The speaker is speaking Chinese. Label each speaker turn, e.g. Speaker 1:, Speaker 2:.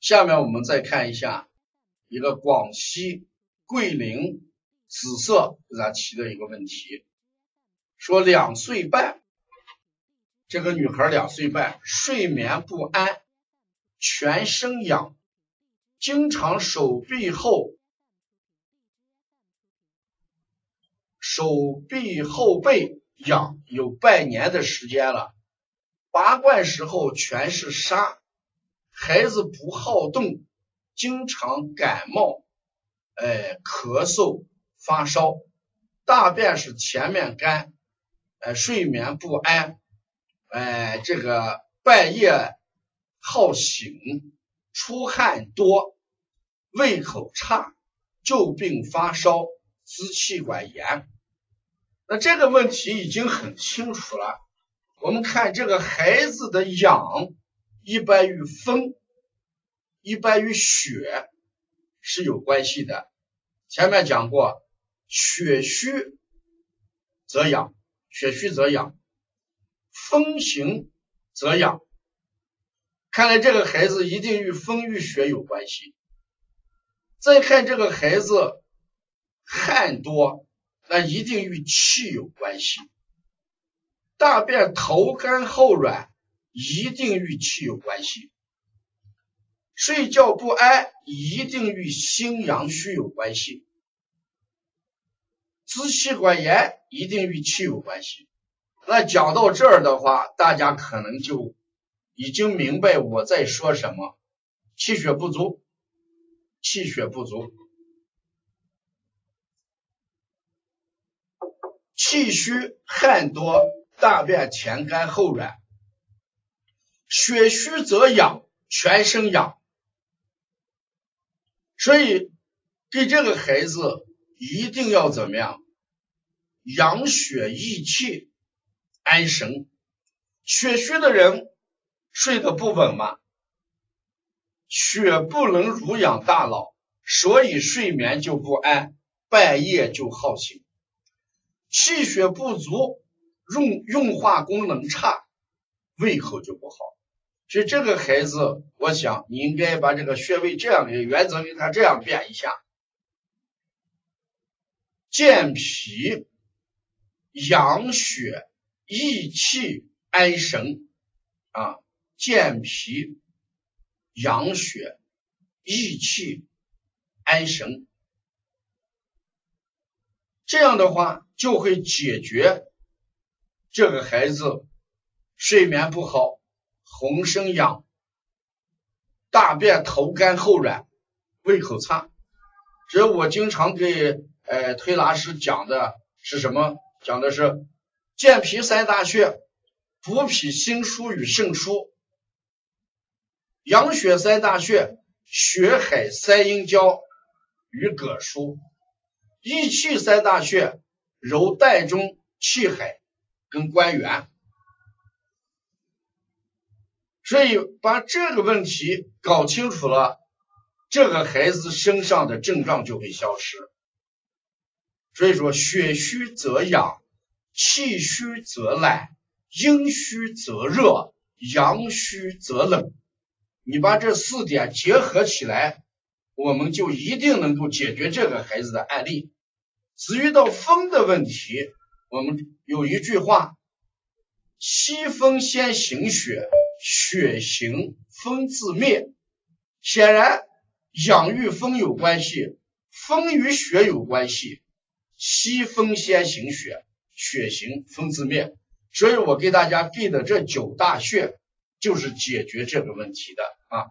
Speaker 1: 下面我们再看一下一个广西桂林紫色给他提的一个问题，说两岁半，这个女孩两岁半，睡眠不安，全身痒，经常手臂后手臂后背痒，有半年的时间了，拔罐时候全是沙。孩子不好动，经常感冒，哎，咳嗽、发烧，大便是前面干，哎，睡眠不安，哎，这个半夜好醒，出汗多，胃口差，旧病发烧，支气管炎。那这个问题已经很清楚了。我们看这个孩子的痒。一般与风，一般与血是有关系的。前面讲过，血虚则痒，血虚则痒，风行则痒。看来这个孩子一定与风与血有关系。再看这个孩子汗多，那一定与气有关系。大便头干后软。一定与气有关系，睡觉不安一定与心阳虚有关系，支气管炎一定与气有关系。那讲到这儿的话，大家可能就已经明白我在说什么，气血不足，气血不足，气虚汗多，大便前干后软。血虚则痒，全身痒，所以给这个孩子一定要怎么样？养血益气，安神。血虚的人睡得不稳吗？血不能濡养大脑，所以睡眠就不安，半夜就好醒。气血不足，用运化功能差，胃口就不好。所以这个孩子，我想你应该把这个穴位这样的原则给他这样变一下：健脾、养血、益气、安神啊！健脾、养血、益气、安神，这样的话就会解决这个孩子睡眠不好。浑身痒，大便头干后软，胃口差。这我经常给呃推拿师讲的是什么？讲的是健脾三大穴，补脾心腧与肾腧；养血三大穴，血海三阴交与膈腧；益气三大穴，揉膻中、气海跟关元。所以把这个问题搞清楚了，这个孩子身上的症状就会消失。所以说，血虚则痒，气虚则懒，阴虚则热，阳虚则冷。你把这四点结合起来，我们就一定能够解决这个孩子的案例。至于到风的问题，我们有一句话：西风先行血。血行风自灭，显然养育风有关系，风与血有关系。西风先行血，血行风自灭。所以我给大家背的这九大穴，就是解决这个问题的啊。